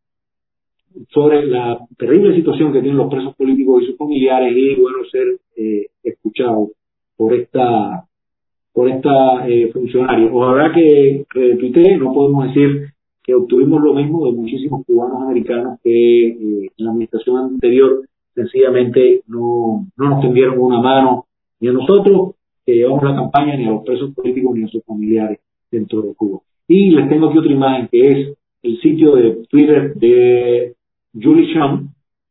sobre la terrible situación que tienen los presos políticos y sus familiares y bueno ser eh, escuchados por esta por esta eh, funcionaria. Ojalá que retuitee, no podemos decir que obtuvimos lo mismo de muchísimos cubanos americanos que eh, en la administración anterior sencillamente no, no nos tendieron una mano ni a nosotros que llevamos la campaña, ni a los presos políticos, ni a sus familiares dentro de Cuba. Y les tengo aquí otra imagen que es el sitio de Twitter de Julie Sean,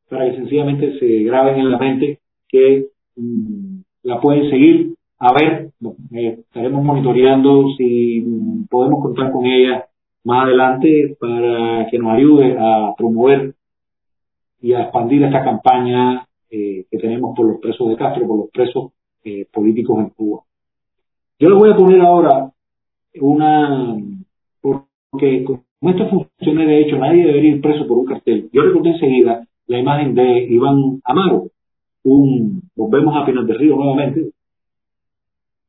para que sencillamente se graben en la mente que mm, la pueden seguir. A ver, eh, estaremos monitoreando si podemos contar con ella más adelante para que nos ayude a promover y a expandir esta campaña eh, que tenemos por los presos de Castro, por los presos eh, políticos en Cuba. Yo le voy a poner ahora una, porque como esto funciona de hecho, nadie debería ir preso por un cartel. Yo recordé enseguida la imagen de Iván Amaro, un, volvemos a Pinar del Río nuevamente,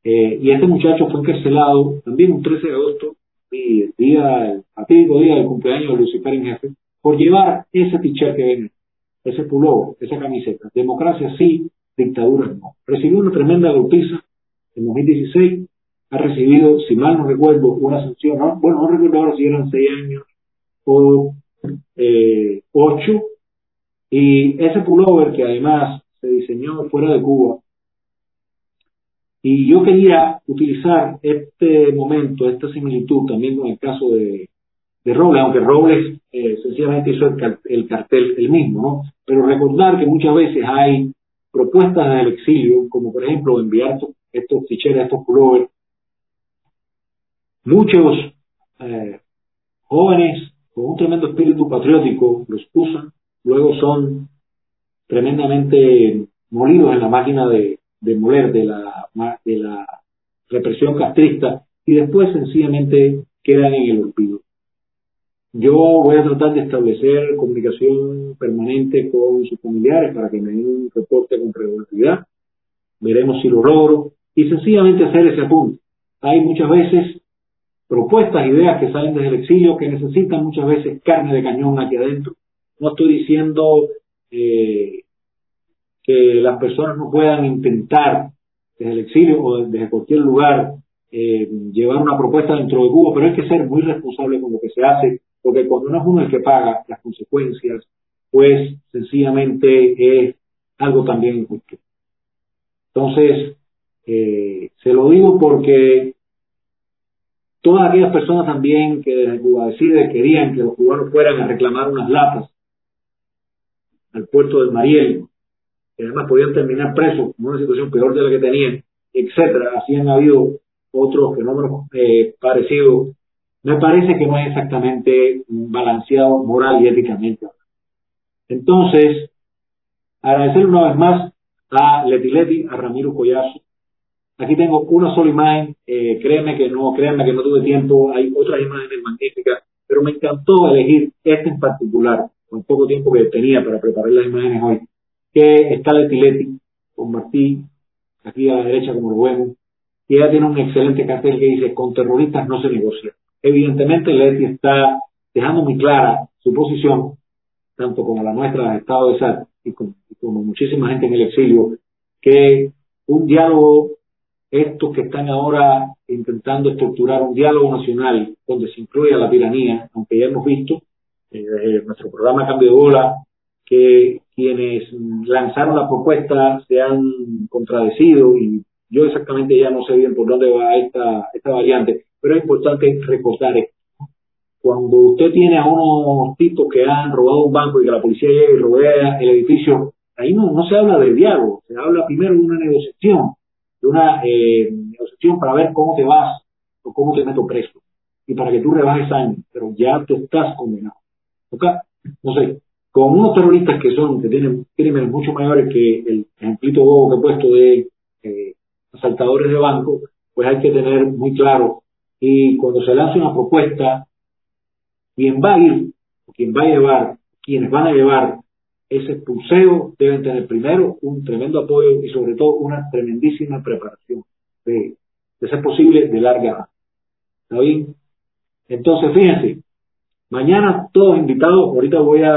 eh, y este muchacho fue encarcelado también un 13 de agosto, el día, el fatídico día del cumpleaños de Lucifer en jefe, por llevar ese t-shirt que ven, ese pullover, esa camiseta. Democracia sí, dictadura no. Recibió una tremenda golpiza en 2016, ha recibido, si mal no recuerdo, una sanción, bueno, no recuerdo ahora si eran seis años o eh, ocho, y ese pullover que además se diseñó fuera de Cuba, y yo quería utilizar este momento, esta similitud también con el caso de, de Robles, aunque Robles eh, sencillamente hizo el, cartel el mismo, ¿no? Pero recordar que muchas veces hay propuestas del exilio, como por ejemplo enviar estos, ficheros, estos pullovers. Muchos eh, jóvenes con un tremendo espíritu patriótico los usan, luego son tremendamente molidos en la máquina de, moler de la, de la represión castrista y después sencillamente quedan en el olvido. Yo voy a tratar de establecer comunicación permanente con sus familiares para que me den un reporte con regularidad. Veremos si lo logro y sencillamente hacer ese apunte. Hay muchas veces propuestas, ideas que salen desde el exilio que necesitan muchas veces carne de cañón aquí adentro. No estoy diciendo eh, que las personas no puedan intentar desde el exilio o desde cualquier lugar eh, llevar una propuesta dentro de Cuba, pero hay que ser muy responsable con lo que se hace, porque cuando no es uno el que paga las consecuencias, pues sencillamente es algo también injusto. Entonces, eh, se lo digo porque todas aquellas personas también que desde Cuba decide querían que los cubanos fueran a reclamar unas latas al puerto del Mariel que además podían terminar presos en una situación peor de la que tenían, etcétera. Así han habido otros fenómenos eh, parecidos. Me parece que no es exactamente balanceado moral y éticamente. Entonces, agradecer una vez más a Leti Leti, a Ramiro Collazo. Aquí tengo una sola imagen, eh, créeme que no, créanme que no tuve tiempo, hay otras imágenes magníficas, pero me encantó elegir esta en particular, con poco tiempo que tenía para preparar las imágenes hoy que está Leti Leti con Martí, aquí a la derecha como lo vemos, y ella tiene un excelente cartel que dice, con terroristas no se negocia. Evidentemente Leti está dejando muy clara su posición, tanto como la nuestra de Estado de SAT y como, muchísima gente en el exilio, que un diálogo, estos que están ahora intentando estructurar un diálogo nacional donde se incluya la tiranía, aunque ya hemos visto eh, nuestro programa Cambio de Bola, que quienes lanzaron la propuesta se han contradecido y yo exactamente ya no sé bien por dónde va esta, esta variante, pero es importante recordar esto. cuando usted tiene a unos tipos que han robado un banco y que la policía llega y rodea el edificio, ahí no, no se habla de diálogo, se habla primero de una negociación, de una eh, negociación para ver cómo te vas o cómo te meto preso y para que tú rebajes años, pero ya te estás condenado. ¿Ok? No sé, con unos terroristas que son, que tienen crímenes mucho mayores que el ejemplito bobo que he puesto de eh, asaltadores de banco, pues hay que tener muy claro y cuando se lanza una propuesta, quien va a ir, quien va a llevar, quienes van a llevar ese pulseo deben tener primero un tremendo apoyo y sobre todo una tremendísima preparación de, de ser posible de larga. ¿Está bien? Entonces, fíjense, mañana todos invitados, ahorita voy a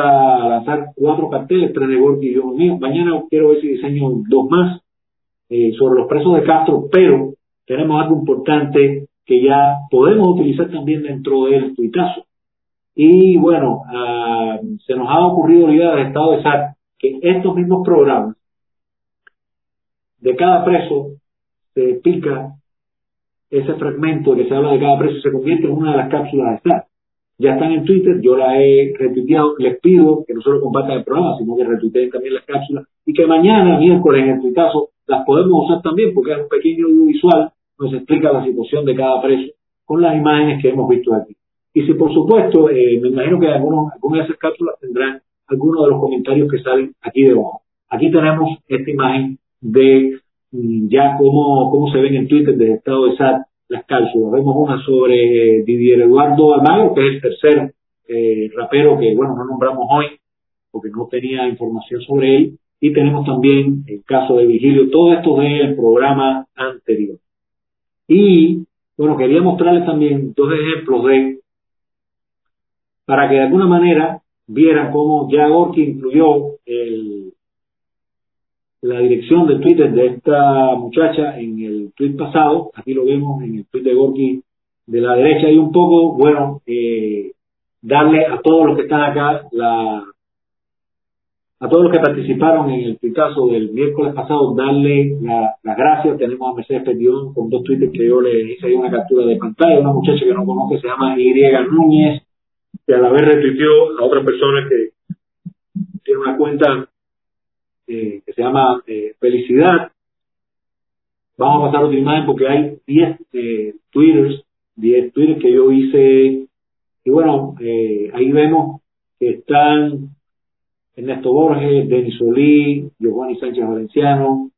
lanzar cuatro carteles, tres de y yo mío. Mañana quiero ver si diseño dos más eh, sobre los presos de Castro, pero tenemos algo importante que ya podemos utilizar también dentro del tuitazo. Y bueno, ah, se nos ha ocurrido la idea del Estado de SAT que estos mismos programas de cada preso se pica ese fragmento que se habla de cada preso se convierte en una de las cápsulas de SAT. Ya están en Twitter, yo la he retuiteado, les pido que no solo compartan el programa, sino que retuiteen también las cápsulas y que mañana, miércoles, en el tuitazo, las podemos usar también porque es un pequeño visual, nos explica la situación de cada preso con las imágenes que hemos visto aquí. Y si por supuesto, eh, me imagino que algunos, algunas de esas cápsulas tendrán algunos de los comentarios que salen aquí debajo. Aquí tenemos esta imagen de mm, ya cómo, cómo se ven en Twitter del estado de SAT las cápsulas. Vemos una sobre Didier Eduardo Almagro, que es el tercer eh, rapero que, bueno, no nombramos hoy porque no tenía información sobre él. Y tenemos también el caso de Vigilio, todo esto del programa anterior. Y, bueno, quería mostrarles también dos ejemplos de, para que de alguna manera vieran cómo ya Gorky incluyó el, la dirección de Twitter de esta muchacha en el tweet pasado, aquí lo vemos en el tweet de Gorky de la derecha. Y un poco, bueno, eh, darle a todos los que están acá la a todos los que participaron en el tuitazo del miércoles pasado, darle las gracias. Tenemos a Mercedes Petión con dos tweets que yo le hice ahí una captura de pantalla, una muchacha que no conozco, se llama Y Núñez, que a la vez retuiteó a otra persona que tiene una cuenta eh, que se llama eh, Felicidad. Vamos a pasar otra imagen porque hay 10 eh, twitters, 10 twitters que yo hice. Y bueno, eh, ahí vemos que están Ernesto Borges, Denis Solí, Giovanni Sánchez Valenciano,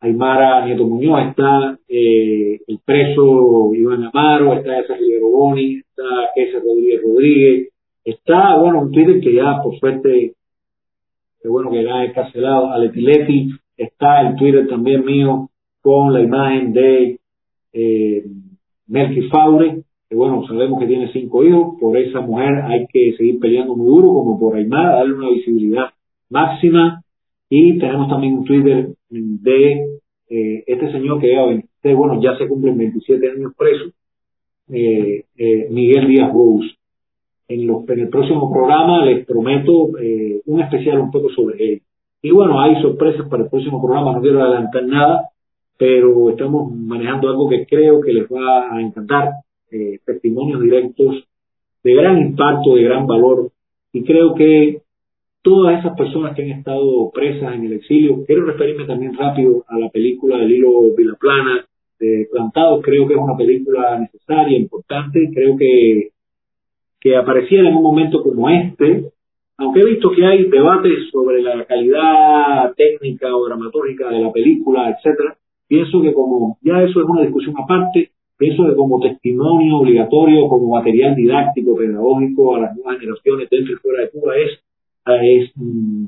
Aymara Nieto Muñoz, está eh, el preso Iván Amaro, está Sergio Boni, Rodríguez. Está, bueno, un Twitter que ya, por suerte, que bueno que ya es cancelado, Aletileti, está el Twitter también mío con la imagen de eh, Melky Faure, que bueno, sabemos que tiene cinco hijos, por esa mujer hay que seguir peleando muy duro, como por Aymara, darle una visibilidad máxima, y tenemos también un Twitter de eh, este señor que ya, bueno, ya se cumplen 27 años preso, eh, eh, Miguel Díaz Rose. En, los, en el próximo programa les prometo eh, un especial un poco sobre él. Y bueno, hay sorpresas para el próximo programa, no quiero adelantar nada, pero estamos manejando algo que creo que les va a encantar, eh, testimonios directos de gran impacto, de gran valor, y creo que todas esas personas que han estado presas en el exilio, quiero referirme también rápido a la película del hilo Vilaplana, de Plantado, creo que es una película necesaria, importante, creo que, que apareciera en un momento como este, aunque he visto que hay debates sobre la calidad técnica o dramatúrgica de la película, etcétera, pienso que como ya eso es una discusión aparte, pienso que como testimonio obligatorio, como material didáctico, pedagógico a las nuevas generaciones dentro y fuera de Cuba es, es mm,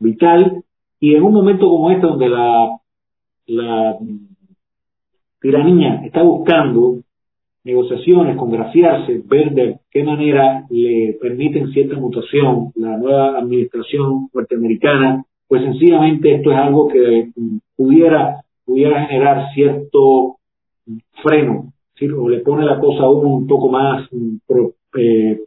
vital. Y en un momento como este, donde la, la tiranía está buscando negociaciones, congraciarse, ver de qué manera le permiten cierta mutación la nueva administración norteamericana, pues sencillamente esto es algo que pudiera, pudiera generar cierto freno, o le pone la cosa a uno un poco más mm, eh,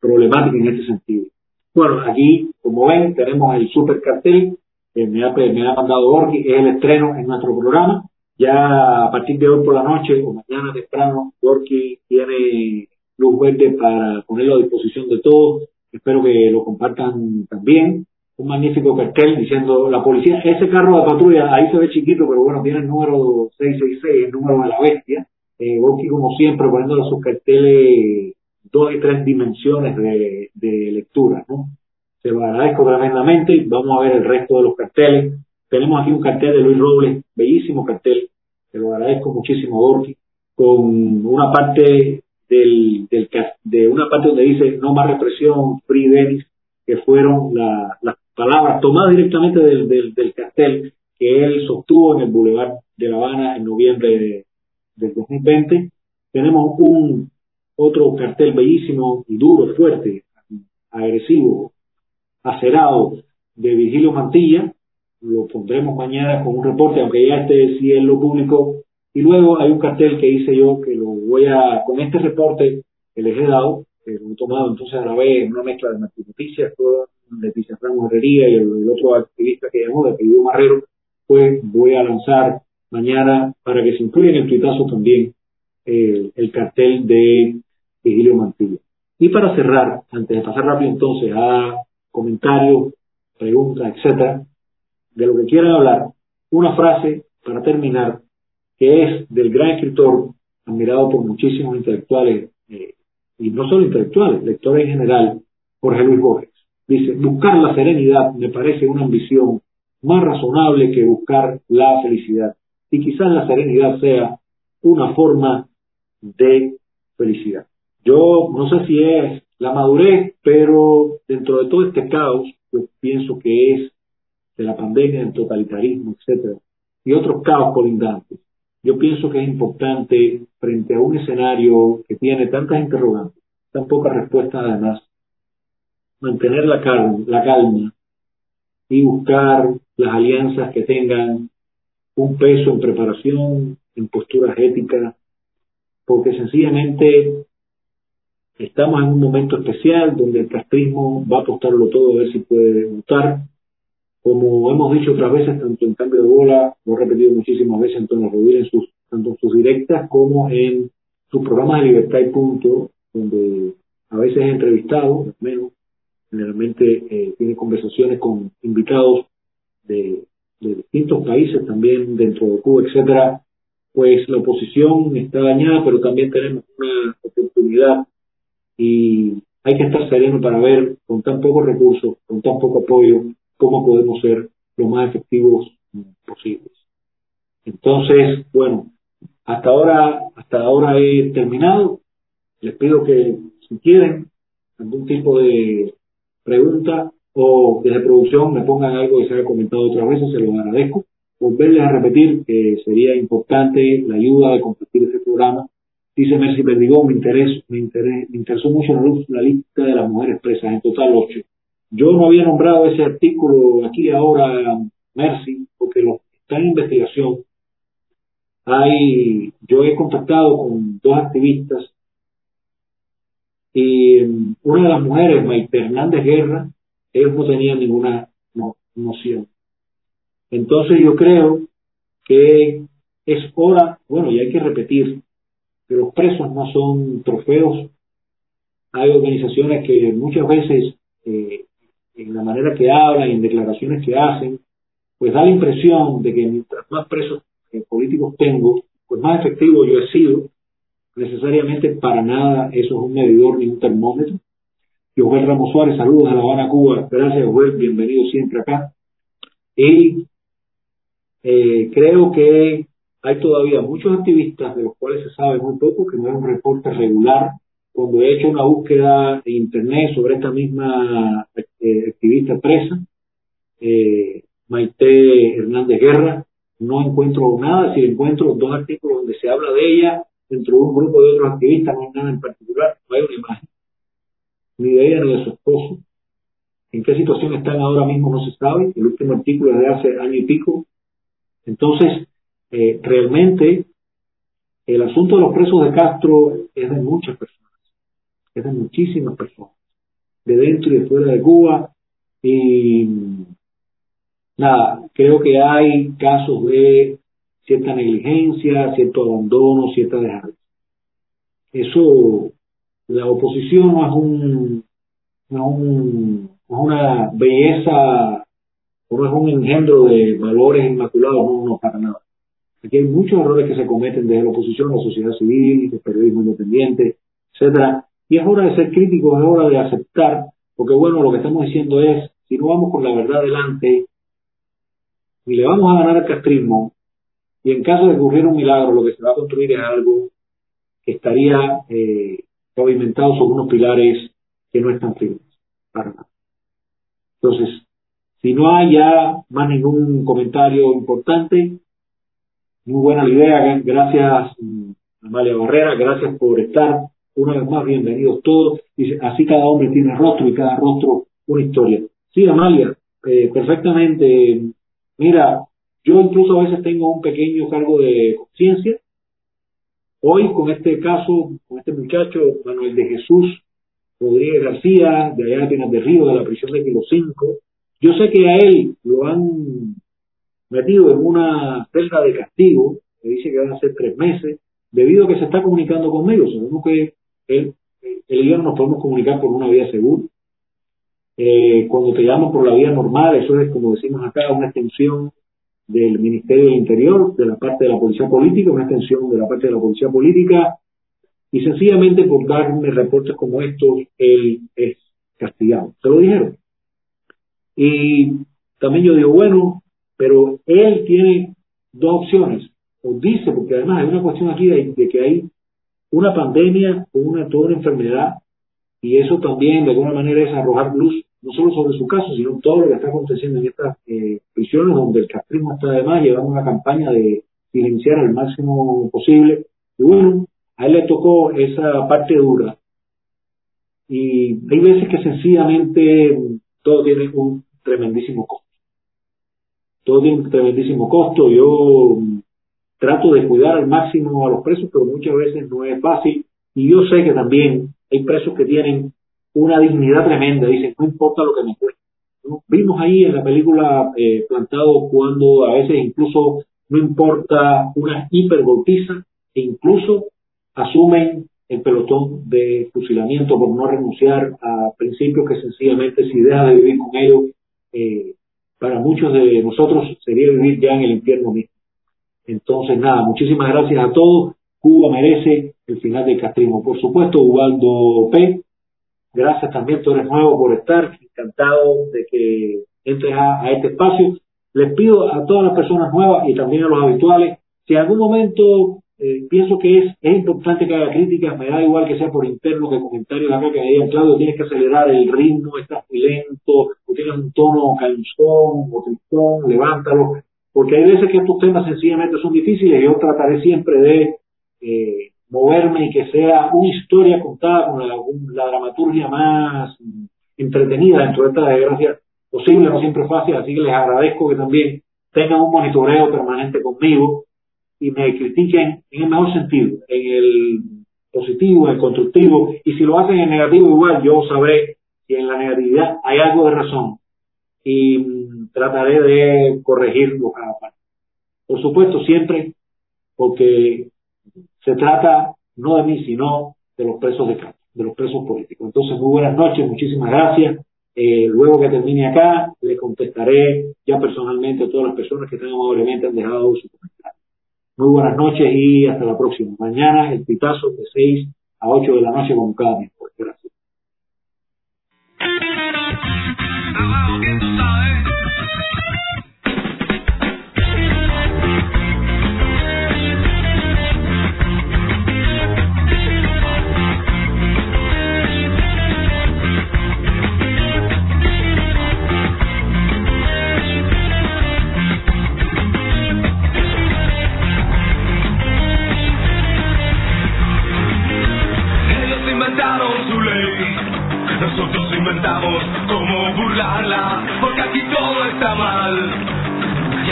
problemática en este sentido. Bueno, aquí, como ven, tenemos el super cartel que me ha, me ha mandado Borgi, es el estreno en nuestro programa. Ya a partir de hoy por la noche o mañana temprano, Gorky tiene luz verde para ponerlo a disposición de todos. Espero que lo compartan también. Un magnífico cartel diciendo la policía, ese carro de patrulla, ahí se ve chiquito, pero bueno, tiene el número 666, el número de la bestia. Eh, como siempre, poniendo sus carteles dos y tres dimensiones de, lectura, ¿no? Se lo agradezco tremendamente. Vamos a ver el resto de los carteles. Tenemos aquí un cartel de Luis Robles, bellísimo cartel. Se lo agradezco muchísimo, Gorky, con una parte del, de una parte donde dice no más represión, Free Denis, que fueron las palabras tomadas directamente del, del, cartel que él sostuvo en el Boulevard de La Habana en noviembre de, del 2020. Tenemos un otro cartel bellísimo y duro, fuerte, agresivo, acerado de Virgilio Mantilla, lo pondremos mañana con un reporte, aunque ya este sí es lo público. Y luego hay un cartel que hice yo que lo voy a, con este reporte que les he dado, que lo he tomado entonces a la vez una mezcla de noticias, toda Leticia Ramos Herrería y el, otro activista que llamó, de apellido Marrero, pues voy a lanzar mañana para que se incluya en el tuitazo también el, el cartel de Virgilio Mantilla. Y para cerrar, antes de pasar rápido entonces a comentarios, preguntas, etcétera, de lo que quieran hablar, una frase para terminar, que es del gran escritor, admirado por muchísimos intelectuales, eh, y no solo intelectuales, lectores en general, Jorge Luis Borges. Dice, buscar la serenidad me parece una ambición más razonable que buscar la felicidad. Y quizás la serenidad sea una forma de felicidad. Yo no sé si es la madurez, pero dentro de todo este caos, yo pienso que es de la pandemia, del totalitarismo, etcétera, y otros caos colindantes. Yo pienso que es importante, frente a un escenario que tiene tantas interrogantes, tan pocas respuestas además, mantener la calma, la calma y buscar las alianzas que tengan un peso en preparación, en posturas éticas, porque sencillamente estamos en un momento especial donde el castrismo va a apostarlo todo a ver si puede votar como hemos dicho otras veces, tanto en cambio de bola, lo he repetido muchísimas veces, Antonio Rodríguez, en sus, tanto en sus directas como en sus programas de libertad y punto, donde a veces he entrevistado, al menos, generalmente eh, tiene conversaciones con invitados de, de distintos países, también dentro de Cuba, etcétera, pues la oposición está dañada, pero también tenemos una oportunidad y hay que estar sereno para ver con tan pocos recursos, con tan poco apoyo, cómo podemos ser lo más efectivos posibles. Entonces, bueno, hasta ahora, hasta ahora he terminado. Les pido que si quieren algún tipo de pregunta o desde producción me pongan algo que se haya comentado otras veces, se lo agradezco. Volverles a repetir que sería importante la ayuda de compartir este programa. Dice Mercy Perdigón, me, interés, me, interés, me interesó mucho la, la lista de las mujeres presas, en total ocho. Yo no había nombrado ese artículo aquí ahora, Mercy, porque lo, está en investigación. Hay, yo he contactado con dos activistas y mm, una de las mujeres, Maite Hernández Guerra, ellos no tenían ninguna noción. Entonces yo creo que es hora, bueno, y hay que repetir, que los presos no son trofeos. Hay organizaciones que muchas veces eh, en la manera que hablan y en declaraciones que hacen, pues da la impresión de que mientras más presos eh, políticos tengo, pues más efectivo yo he sido. Necesariamente para nada eso es un medidor ni un termómetro. Joel Ramos Suárez, saludos a La Habana, Cuba. Gracias, Joel, bienvenido siempre acá. Y eh, creo que hay todavía muchos activistas de los cuales se sabe muy poco, que no es un reporte regular cuando he hecho una búsqueda en internet sobre esta misma eh, activista presa, eh, Maite Hernández Guerra, no encuentro nada, si encuentro dos artículos donde se habla de ella dentro de un grupo de otros activistas, no hay nada en particular, no hay una imagen, ni de ella ni de su esposo. En qué situación están ahora mismo no se sabe, el último artículo es de hace año y pico. Entonces, eh, realmente el asunto de los presos de Castro es de muchas personas de muchísimas personas, de dentro y de fuera de Cuba. Y nada, creo que hay casos de cierta negligencia, cierto abandono, cierta dejarse. Eso la oposición no es un, no es, una belleza no es un engendro de valores inmaculados, no, no para nada. Aquí hay muchos errores que se cometen desde la oposición, la sociedad civil, el periodismo independiente, etcétera. Y es hora de ser críticos, es hora de aceptar, porque bueno, lo que estamos diciendo es, si no vamos con la verdad adelante, y le vamos a ganar al castrismo, y en caso de ocurrir un milagro, lo que se va a construir es algo que estaría eh, pavimentado sobre unos pilares que no están firmes, para. Entonces, si no hay ya más ningún comentario importante, muy buena la idea. Gracias, Amalia Barrera, gracias por estar. Una vez más, bienvenidos todos. Dice, así cada hombre tiene rostro y cada rostro una historia. Sí, Amalia, eh, perfectamente. Mira, yo incluso a veces tengo un pequeño cargo de conciencia. Hoy, con este caso, con este muchacho, Manuel de Jesús Rodríguez García, de allá de de Río, de la prisión de Kilo 5, yo sé que a él lo han metido en una celda de castigo, que dice que van a ser tres meses, debido a que se está comunicando conmigo. Sabemos que él, él y yo no nos podemos comunicar por una vía segura. Eh, cuando te llaman por la vía normal, eso es como decimos acá, una extensión del Ministerio del Interior, de la parte de la Policía Política, una extensión de la parte de la Policía Política, y sencillamente por darme reportes como estos, él es castigado. Se lo dijeron. Y también yo digo, bueno, pero él tiene dos opciones, o dice, porque además hay una cuestión aquí de, que hay una pandemia o una, toda una enfermedad, y eso también de alguna manera es arrojar luz, no solo sobre su caso, sino todo lo que está aconteciendo en estas eh, prisiones, donde el castrismo está además llevando una campaña de silenciar al máximo posible. Y bueno, a él le tocó esa parte dura. Y hay veces que sencillamente todo tiene un tremendísimo costo. Todo tiene un tremendísimo costo. Yo trato de cuidar al máximo a los presos, pero muchas veces no es fácil. Y yo sé que también hay presos que tienen una dignidad tremenda. Dicen, no importa lo que me cueste. Vimos ahí en la película eh, plantado cuando a veces incluso no importa una hipergolpiza e incluso asumen el pelotón de fusilamiento por no renunciar a principios que sencillamente si deja de vivir con ellos eh, para muchos de nosotros sería vivir ya en el infierno mismo. Entonces, nada, muchísimas gracias a todos. Cuba merece el final del castrismo. Por supuesto, Ubaldo P. Gracias también, tú eres nuevo por estar. Encantado de que entres a, este espacio. Les pido a todas las personas nuevas y también a los habituales, si en algún momento eh, pienso que es, es importante que haga críticas, me da igual que sea por interno que comentarios acá que me digan, Claudio, tienes que acelerar el ritmo, estás muy lento, o tienes un tono canzón o tristón, levántalo, porque hay veces que estos temas sencillamente son difíciles. Yo trataré siempre de eh, moverme y que sea una historia contada con la, dramaturgia más entretenida dentro de esta desgracia posible, no siempre fácil, así que les agradezco que también tengan un monitoreo permanente conmigo y me critiquen en el mejor sentido, en el positivo, en el constructivo, y si lo hacen en negativo igual, yo sabré que en la negatividad hay algo de razón. Y trataré de corregirlo cada parte. Por supuesto, siempre porque se trata no de mí, sino de los presos de campo, de los presos políticos. Entonces, muy buenas noches, muchísimas gracias. Eh, luego que termine acá, le contestaré ya personalmente a todas las personas que tan amablemente han dejado su comentario. Muy buenas noches y hasta la próxima. Mañana el pitazo de 6 a 8 de la noche con cada miércoles. Gracias.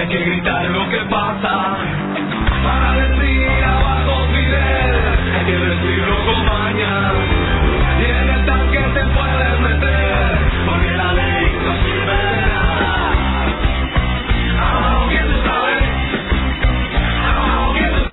Que gritar lo que pasa